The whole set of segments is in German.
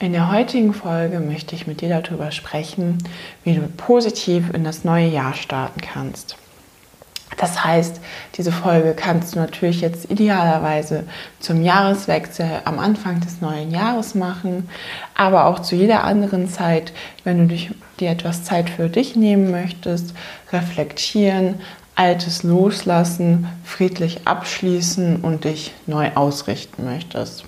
In der heutigen Folge möchte ich mit dir darüber sprechen, wie du positiv in das neue Jahr starten kannst. Das heißt, diese Folge kannst du natürlich jetzt idealerweise zum Jahreswechsel am Anfang des neuen Jahres machen, aber auch zu jeder anderen Zeit, wenn du dir etwas Zeit für dich nehmen möchtest, reflektieren, Altes loslassen, friedlich abschließen und dich neu ausrichten möchtest.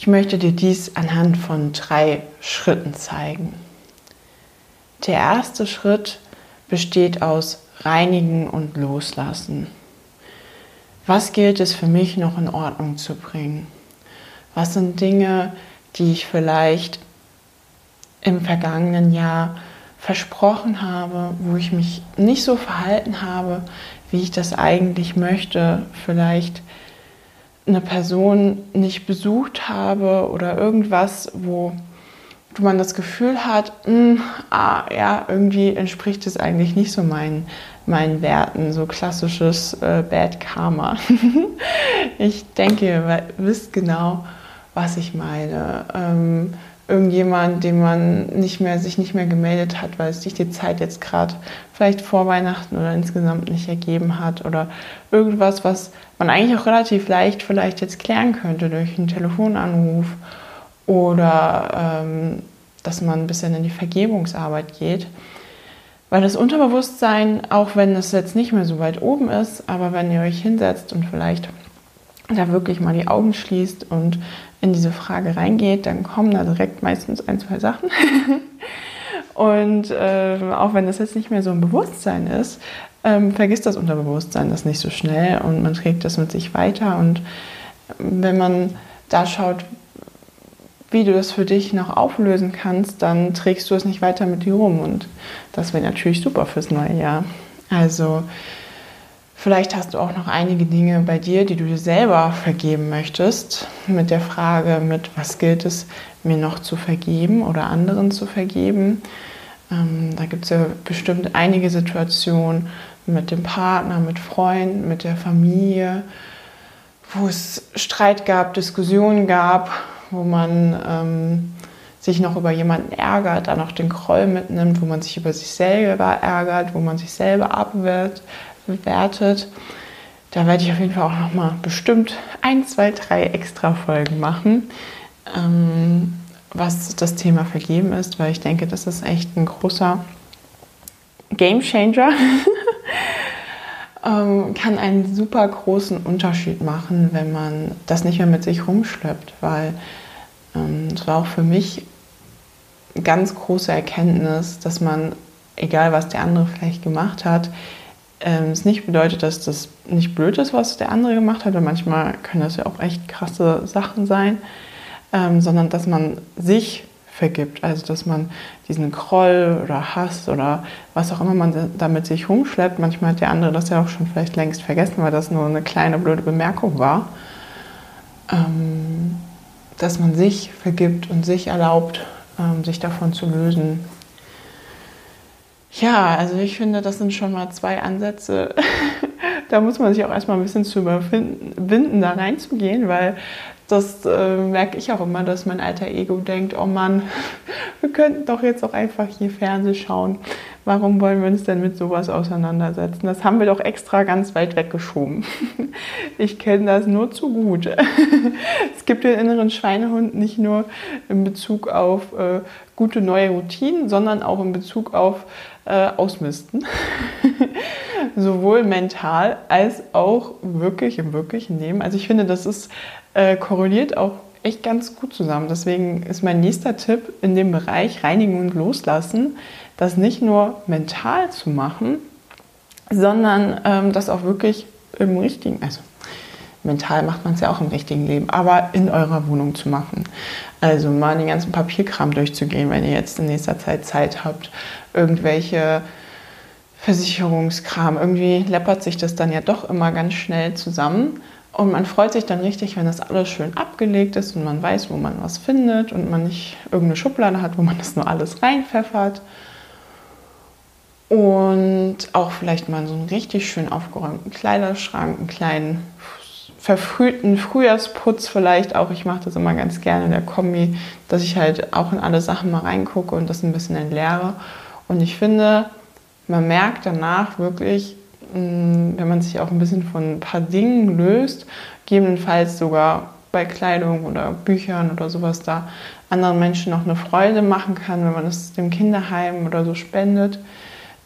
Ich möchte dir dies anhand von drei Schritten zeigen. Der erste Schritt besteht aus Reinigen und Loslassen. Was gilt es für mich noch in Ordnung zu bringen? Was sind Dinge, die ich vielleicht im vergangenen Jahr versprochen habe, wo ich mich nicht so verhalten habe, wie ich das eigentlich möchte, vielleicht eine Person nicht besucht habe oder irgendwas, wo man das Gefühl hat, mh, hm, ah, ja, irgendwie entspricht es eigentlich nicht so meinen, meinen Werten, so klassisches äh, Bad Karma. ich denke, ihr wisst genau, was ich meine. Ähm, irgendjemand, den man nicht mehr, sich nicht mehr gemeldet hat, weil es sich die Zeit jetzt gerade vielleicht vor Weihnachten oder insgesamt nicht ergeben hat oder irgendwas, was man eigentlich auch relativ leicht vielleicht jetzt klären könnte durch einen Telefonanruf oder ähm, dass man ein bisschen in die Vergebungsarbeit geht. Weil das Unterbewusstsein, auch wenn es jetzt nicht mehr so weit oben ist, aber wenn ihr euch hinsetzt und vielleicht da wirklich mal die Augen schließt und in diese Frage reingeht, dann kommen da direkt meistens ein, zwei Sachen. und äh, auch wenn das jetzt nicht mehr so ein Bewusstsein ist, ähm, vergisst das Unterbewusstsein das nicht so schnell und man trägt das mit sich weiter. Und wenn man da schaut, wie du das für dich noch auflösen kannst, dann trägst du es nicht weiter mit dir rum. Und das wäre natürlich super fürs neue Jahr. Also Vielleicht hast du auch noch einige Dinge bei dir, die du dir selber vergeben möchtest, mit der Frage, mit was gilt es mir noch zu vergeben oder anderen zu vergeben. Ähm, da gibt es ja bestimmt einige Situationen mit dem Partner, mit Freunden, mit der Familie, wo es Streit gab, Diskussionen gab, wo man ähm, sich noch über jemanden ärgert, da noch den Groll mitnimmt, wo man sich über sich selber ärgert, wo man sich selber abwehrt, bewertet. Da werde ich auf jeden Fall auch noch mal bestimmt ein, zwei, drei extra Folgen machen, ähm, was das Thema Vergeben ist, weil ich denke, das ist echt ein großer Game Changer. ähm, kann einen super großen Unterschied machen, wenn man das nicht mehr mit sich rumschleppt, weil ähm, es war auch für mich eine ganz große Erkenntnis, dass man, egal was der andere vielleicht gemacht hat, ähm, es nicht bedeutet, dass das nicht blöd ist, was der andere gemacht hat, weil manchmal können das ja auch echt krasse Sachen sein, ähm, sondern dass man sich vergibt, also dass man diesen Groll oder Hass oder was auch immer man damit sich rumschleppt, manchmal hat der andere das ja auch schon vielleicht längst vergessen, weil das nur eine kleine blöde Bemerkung war, ähm, dass man sich vergibt und sich erlaubt, ähm, sich davon zu lösen, ja, also ich finde, das sind schon mal zwei Ansätze. da muss man sich auch erstmal ein bisschen zu überwinden, da reinzugehen, weil das äh, merke ich auch immer, dass mein alter Ego denkt, oh Mann, wir könnten doch jetzt auch einfach hier Fernsehen schauen. Warum wollen wir uns denn mit sowas auseinandersetzen? Das haben wir doch extra ganz weit weggeschoben. Ich kenne das nur zu gut. Es gibt den inneren Schweinehund nicht nur in Bezug auf äh, gute neue Routinen, sondern auch in Bezug auf äh, Ausmisten. sowohl mental als auch wirklich im wirklichen Leben. Also ich finde, das ist äh, korreliert auch echt ganz gut zusammen. Deswegen ist mein nächster Tipp in dem Bereich Reinigen und Loslassen, das nicht nur mental zu machen, sondern ähm, das auch wirklich im richtigen, also mental macht man es ja auch im richtigen Leben, aber in eurer Wohnung zu machen. Also mal den ganzen Papierkram durchzugehen, wenn ihr jetzt in nächster Zeit Zeit habt, irgendwelche Versicherungskram. Irgendwie läppert sich das dann ja doch immer ganz schnell zusammen. Und man freut sich dann richtig, wenn das alles schön abgelegt ist und man weiß, wo man was findet und man nicht irgendeine Schublade hat, wo man das nur alles reinpfeffert. Und auch vielleicht mal so einen richtig schön aufgeräumten Kleiderschrank, einen kleinen verfrühten Frühjahrsputz vielleicht auch. Ich mache das immer ganz gerne in der Kombi, dass ich halt auch in alle Sachen mal reingucke und das ein bisschen entleere. Und ich finde, man merkt danach wirklich, wenn man sich auch ein bisschen von ein paar Dingen löst, gegebenenfalls sogar bei Kleidung oder Büchern oder sowas da anderen Menschen noch eine Freude machen kann, wenn man es dem Kinderheim oder so spendet.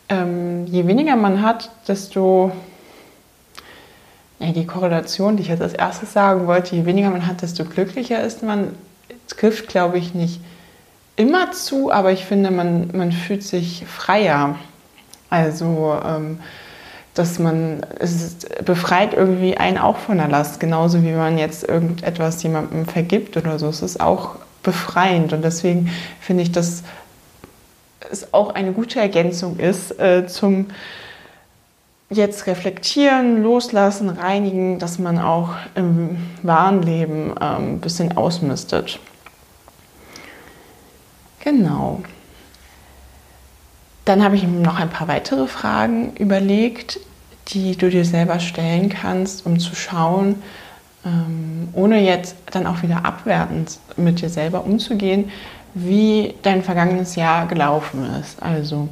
Ähm, je weniger man hat, desto ja, die Korrelation, die ich jetzt als erstes sagen wollte, je weniger man hat, desto glücklicher ist man. trifft, glaube ich, nicht immer zu, aber ich finde, man, man fühlt sich freier. Also, ähm, dass man, es befreit irgendwie einen auch von der Last, genauso wie man jetzt irgendetwas jemandem vergibt oder so. Es ist auch befreiend und deswegen finde ich, dass es auch eine gute Ergänzung ist äh, zum jetzt reflektieren, loslassen, reinigen, dass man auch im wahren Leben ähm, ein bisschen ausmistet. Genau. Dann habe ich mir noch ein paar weitere Fragen überlegt, die du dir selber stellen kannst, um zu schauen, ähm, ohne jetzt dann auch wieder abwertend mit dir selber umzugehen, wie dein vergangenes Jahr gelaufen ist. Also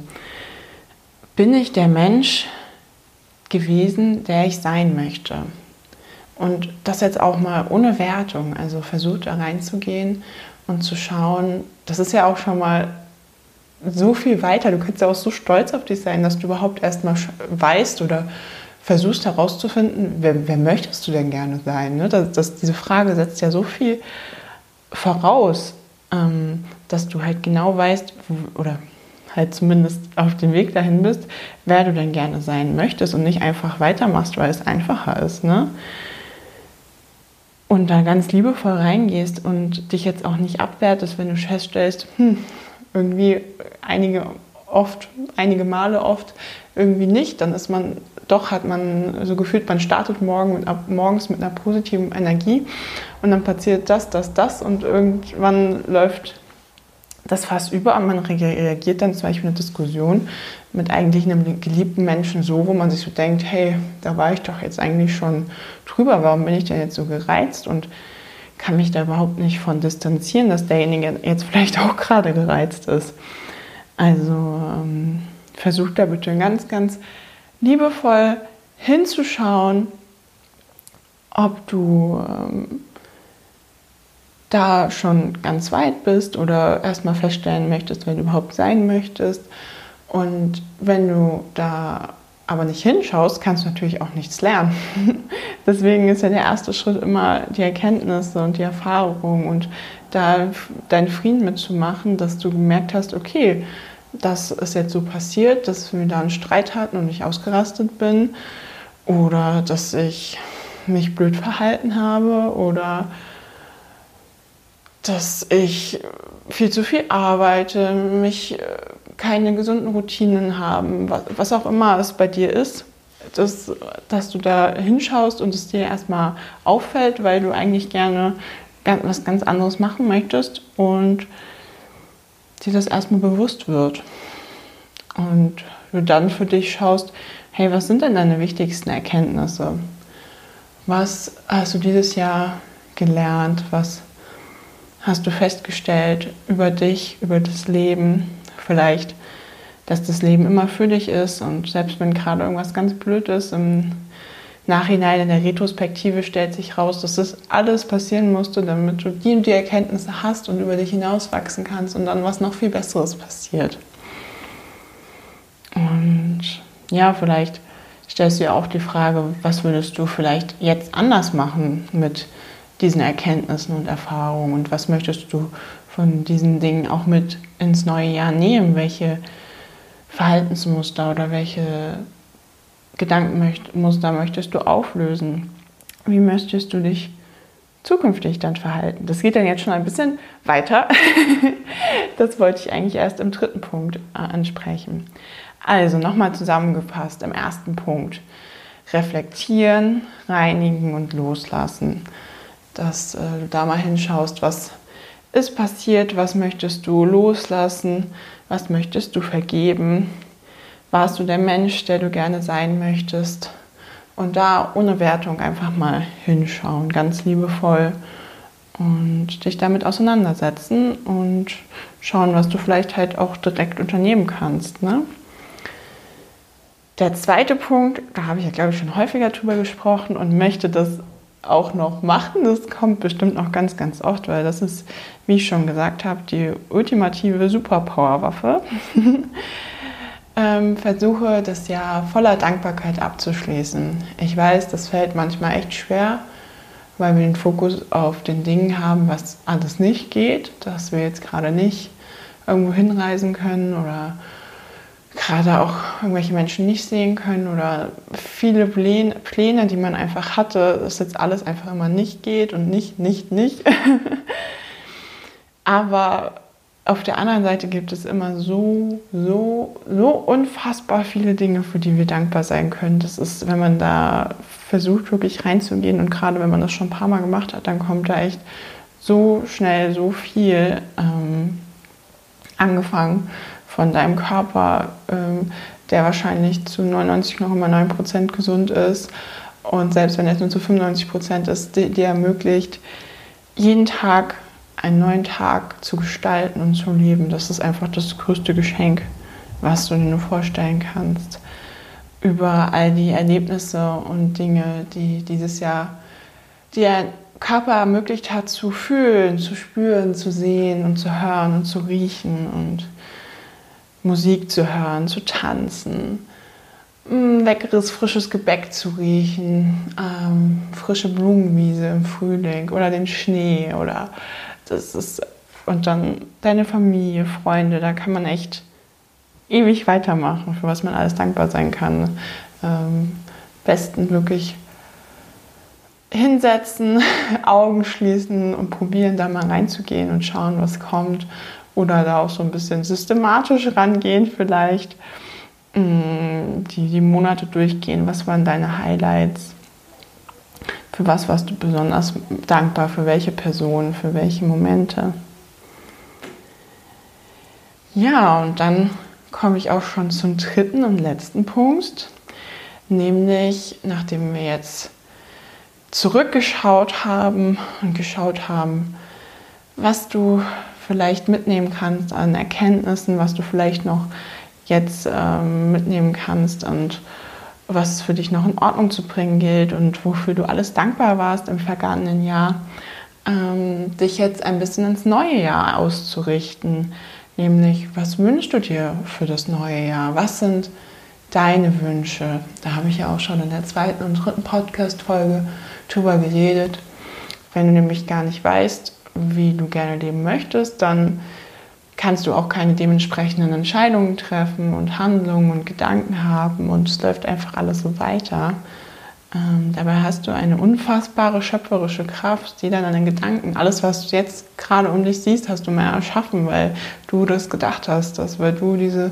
bin ich der Mensch gewesen, der ich sein möchte? Und das jetzt auch mal ohne Wertung, also versucht da reinzugehen und zu schauen, das ist ja auch schon mal so viel weiter. Du kannst ja auch so stolz auf dich sein, dass du überhaupt erst mal weißt oder versuchst herauszufinden, wer, wer möchtest du denn gerne sein? Ne? Das, das, diese Frage setzt ja so viel voraus, ähm, dass du halt genau weißt, oder halt zumindest auf dem Weg dahin bist, wer du denn gerne sein möchtest und nicht einfach weitermachst, weil es einfacher ist. Ne? Und da ganz liebevoll reingehst und dich jetzt auch nicht abwertest, wenn du feststellst, hm, irgendwie einige oft, einige Male oft irgendwie nicht, dann ist man, doch hat man so gefühlt, man startet morgen mit, morgens mit einer positiven Energie und dann passiert das, das, das und irgendwann läuft das fast über und man reagiert dann zum Beispiel eine Diskussion mit eigentlich einem geliebten Menschen so, wo man sich so denkt, hey, da war ich doch jetzt eigentlich schon drüber, warum bin ich denn jetzt so gereizt? Und kann mich da überhaupt nicht von distanzieren, dass derjenige jetzt vielleicht auch gerade gereizt ist. Also ähm, versucht da bitte ganz, ganz liebevoll hinzuschauen, ob du ähm, da schon ganz weit bist oder erstmal feststellen möchtest, wer du überhaupt sein möchtest. Und wenn du da aber nicht hinschaust, kannst du natürlich auch nichts lernen. Deswegen ist ja der erste Schritt immer die Erkenntnisse und die Erfahrung und da deinen Frieden mitzumachen, dass du gemerkt hast, okay, das ist jetzt so passiert, dass wir da einen Streit hatten und ich ausgerastet bin oder dass ich mich blöd verhalten habe oder dass ich viel zu viel arbeite, mich äh, keine gesunden Routinen haben, was, was auch immer es bei dir ist, dass, dass du da hinschaust und es dir erstmal auffällt, weil du eigentlich gerne was ganz anderes machen möchtest und dir das erstmal bewusst wird. Und du dann für dich schaust, hey, was sind denn deine wichtigsten Erkenntnisse? Was hast du dieses Jahr gelernt? Was hast du festgestellt über dich, über das Leben? Vielleicht, dass das Leben immer für dich ist und selbst wenn gerade irgendwas ganz blöd ist, im Nachhinein in der Retrospektive stellt sich raus, dass das alles passieren musste, damit du die und die Erkenntnisse hast und über dich hinauswachsen kannst und dann was noch viel Besseres passiert. Und ja, vielleicht stellst du dir auch die Frage, was würdest du vielleicht jetzt anders machen mit diesen Erkenntnissen und Erfahrungen und was möchtest du von diesen Dingen auch mit ins neue Jahr nehmen? Welche Verhaltensmuster oder welche Gedankenmuster möchtest du auflösen? Wie möchtest du dich zukünftig dann verhalten? Das geht dann jetzt schon ein bisschen weiter. das wollte ich eigentlich erst im dritten Punkt äh, ansprechen. Also nochmal zusammengefasst im ersten Punkt. Reflektieren, reinigen und loslassen. Dass äh, du da mal hinschaust, was ist passiert, was möchtest du loslassen, was möchtest du vergeben, warst du der Mensch, der du gerne sein möchtest. Und da ohne Wertung einfach mal hinschauen, ganz liebevoll und dich damit auseinandersetzen und schauen, was du vielleicht halt auch direkt unternehmen kannst. Ne? Der zweite Punkt, da habe ich ja glaube ich schon häufiger drüber gesprochen und möchte das auch noch machen. Das kommt bestimmt noch ganz, ganz oft, weil das ist, wie ich schon gesagt habe, die ultimative Superpower-Waffe. ähm, versuche das Jahr voller Dankbarkeit abzuschließen. Ich weiß, das fällt manchmal echt schwer, weil wir den Fokus auf den Dingen haben, was alles nicht geht, dass wir jetzt gerade nicht irgendwo hinreisen können oder gerade auch irgendwelche Menschen nicht sehen können oder viele Pläne, die man einfach hatte, dass jetzt alles einfach immer nicht geht und nicht, nicht, nicht. Aber auf der anderen Seite gibt es immer so, so, so unfassbar viele Dinge, für die wir dankbar sein können. Das ist, wenn man da versucht, wirklich reinzugehen und gerade wenn man das schon ein paar Mal gemacht hat, dann kommt da echt so schnell so viel ähm, angefangen von deinem Körper, ähm, der wahrscheinlich zu 99,9 Prozent gesund ist und selbst wenn er nur zu 95 Prozent ist, dir ermöglicht, jeden Tag einen neuen Tag zu gestalten und zu leben. Das ist einfach das größte Geschenk, was du dir nur vorstellen kannst. Über all die Erlebnisse und Dinge, die dieses Jahr dir Körper ermöglicht hat zu fühlen, zu spüren, zu sehen und zu hören und zu riechen und Musik zu hören, zu tanzen, leckeres, frisches Gebäck zu riechen, ähm, frische Blumenwiese im Frühling oder den Schnee oder das ist und dann deine Familie, Freunde, da kann man echt ewig weitermachen, für was man alles dankbar sein kann. Ähm, besten wirklich hinsetzen, Augen schließen und probieren, da mal reinzugehen und schauen, was kommt oder da auch so ein bisschen systematisch rangehen vielleicht. Mm, die, die Monate durchgehen, was waren deine Highlights? Für was warst du besonders dankbar? Für welche Person? Für welche Momente? Ja, und dann komme ich auch schon zum dritten und letzten Punkt, nämlich nachdem wir jetzt zurückgeschaut haben und geschaut haben, was du vielleicht mitnehmen kannst an Erkenntnissen, was du vielleicht noch jetzt ähm, mitnehmen kannst und was für dich noch in Ordnung zu bringen gilt und wofür du alles dankbar warst im vergangenen Jahr, ähm, dich jetzt ein bisschen ins neue Jahr auszurichten. Nämlich, was wünschst du dir für das neue Jahr? Was sind deine Wünsche? Da habe ich ja auch schon in der zweiten und dritten Podcast-Folge drüber geredet. Wenn du nämlich gar nicht weißt, wie du gerne leben möchtest, dann kannst du auch keine dementsprechenden Entscheidungen treffen und Handlungen und Gedanken haben und es läuft einfach alles so weiter. Ähm, dabei hast du eine unfassbare schöpferische Kraft, die dann deine Gedanken, alles, was du jetzt gerade um dich siehst, hast du mehr erschaffen, weil du das gedacht hast, dass, weil du diese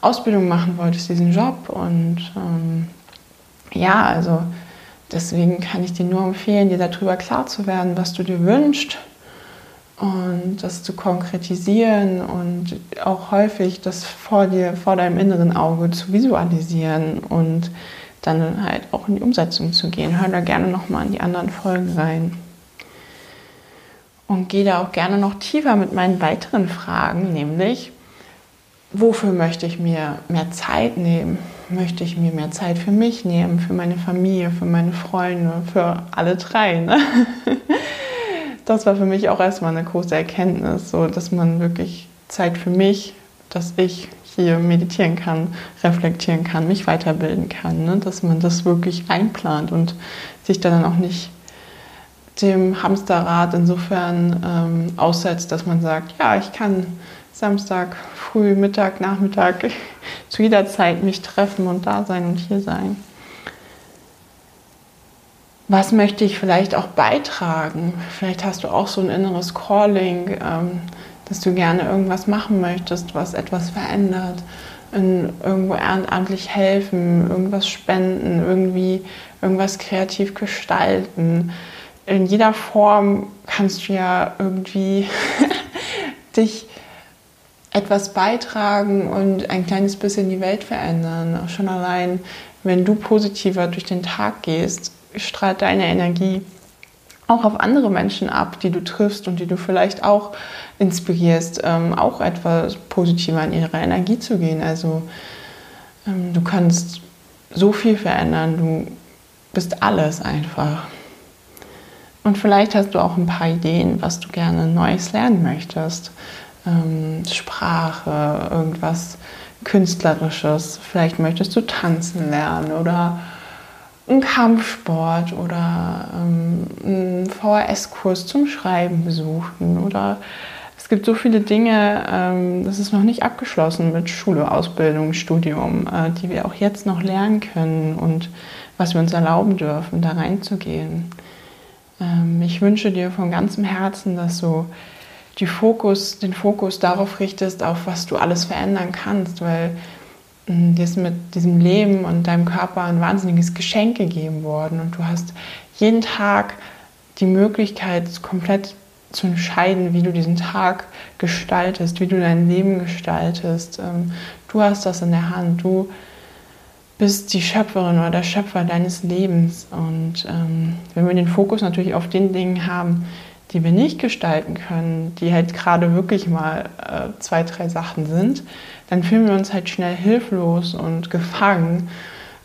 Ausbildung machen wolltest, diesen Job. Und ähm, ja, also deswegen kann ich dir nur empfehlen, dir darüber klar zu werden, was du dir wünschst und das zu konkretisieren und auch häufig das vor dir, vor deinem inneren Auge zu visualisieren und dann halt auch in die Umsetzung zu gehen. Hör da gerne nochmal in die anderen Folgen rein. Und gehe da auch gerne noch tiefer mit meinen weiteren Fragen, nämlich, wofür möchte ich mir mehr Zeit nehmen? Möchte ich mir mehr Zeit für mich nehmen, für meine Familie, für meine Freunde, für alle drei? Ne? das war für mich auch erstmal eine große Erkenntnis, so dass man wirklich Zeit für mich, dass ich hier meditieren kann, reflektieren kann, mich weiterbilden kann. Ne? Dass man das wirklich einplant und sich dann auch nicht dem Hamsterrad insofern ähm, aussetzt, dass man sagt, ja, ich kann Samstag früh, Mittag, Nachmittag zu jeder Zeit mich treffen und da sein und hier sein. Was möchte ich vielleicht auch beitragen? Vielleicht hast du auch so ein inneres Calling, ähm, dass du gerne irgendwas machen möchtest, was etwas verändert, irgendwo ehrenamtlich helfen, irgendwas spenden, irgendwie irgendwas kreativ gestalten. In jeder Form kannst du ja irgendwie dich etwas beitragen und ein kleines bisschen die Welt verändern. Auch schon allein, wenn du positiver durch den Tag gehst, strahlt deine Energie auch auf andere Menschen ab, die du triffst und die du vielleicht auch inspirierst, ähm, auch etwas positiver in ihre Energie zu gehen. Also ähm, du kannst so viel verändern, du bist alles einfach. Und vielleicht hast du auch ein paar Ideen, was du gerne Neues lernen möchtest ähm, Sprache, irgendwas Künstlerisches. Vielleicht möchtest du tanzen lernen oder einen Kampfsport oder ähm, einen VHS-Kurs zum Schreiben besuchen oder es gibt so viele Dinge, ähm, das ist noch nicht abgeschlossen mit Schule, Ausbildung, Studium, äh, die wir auch jetzt noch lernen können und was wir uns erlauben dürfen, da reinzugehen. Ähm, ich wünsche dir von ganzem Herzen, dass du Fokus, den Fokus darauf richtest, auf was du alles verändern kannst, weil dir ist mit diesem Leben und deinem Körper ein wahnsinniges Geschenk gegeben worden und du hast jeden Tag die Möglichkeit, komplett zu entscheiden, wie du diesen Tag gestaltest, wie du dein Leben gestaltest. Ähm, du hast das in der Hand. Du bist die Schöpferin oder der Schöpfer deines Lebens. Und ähm, wenn wir den Fokus natürlich auf den Dingen haben, die wir nicht gestalten können, die halt gerade wirklich mal äh, zwei, drei Sachen sind, dann fühlen wir uns halt schnell hilflos und gefangen.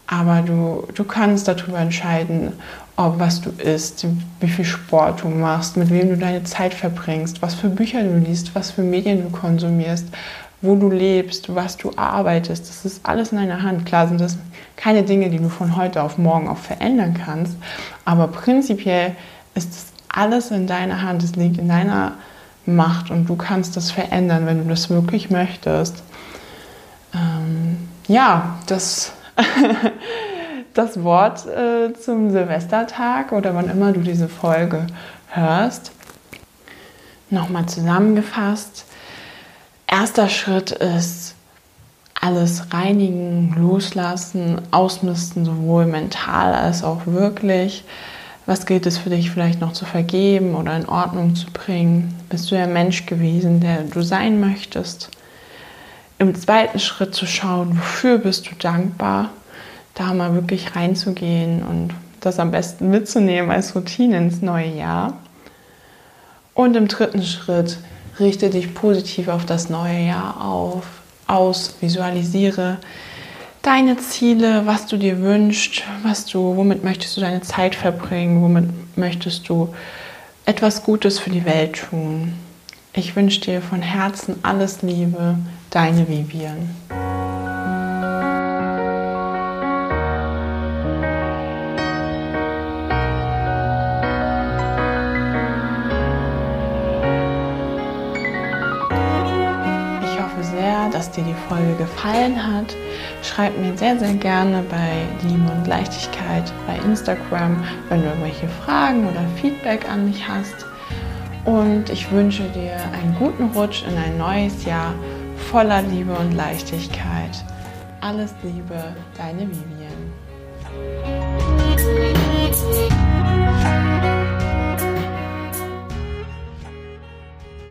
Aber du, du kannst darüber entscheiden, ob was du isst, wie viel Sport du machst, mit wem du deine Zeit verbringst, was für Bücher du liest, was für Medien du konsumierst, wo du lebst, was du arbeitest. Das ist alles in deiner Hand. Klar sind das keine Dinge, die du von heute auf morgen auch verändern kannst, aber prinzipiell ist es alles in deiner Hand, es liegt in deiner Macht und du kannst das verändern, wenn du das wirklich möchtest. Ähm, ja, das, das Wort äh, zum Silvestertag oder wann immer du diese Folge hörst. Nochmal zusammengefasst. Erster Schritt ist alles reinigen, loslassen, ausmisten, sowohl mental als auch wirklich. Was gilt es für dich vielleicht noch zu vergeben oder in Ordnung zu bringen? Bist du der Mensch gewesen, der du sein möchtest? Im zweiten Schritt zu schauen, wofür bist du dankbar? Da mal wirklich reinzugehen und das am besten mitzunehmen als Routine ins neue Jahr. Und im dritten Schritt richte dich positiv auf das neue Jahr auf, aus, visualisiere deine Ziele, was du dir wünschst, was du, womit möchtest du deine Zeit verbringen, womit möchtest du etwas Gutes für die Welt tun. Ich wünsche dir von Herzen alles Liebe, deine Vivian. Dir die Folge gefallen hat. Schreib mir sehr, sehr gerne bei Liebe und Leichtigkeit bei Instagram, wenn du irgendwelche Fragen oder Feedback an mich hast. Und ich wünsche dir einen guten Rutsch in ein neues Jahr voller Liebe und Leichtigkeit. Alles Liebe, deine Vivian.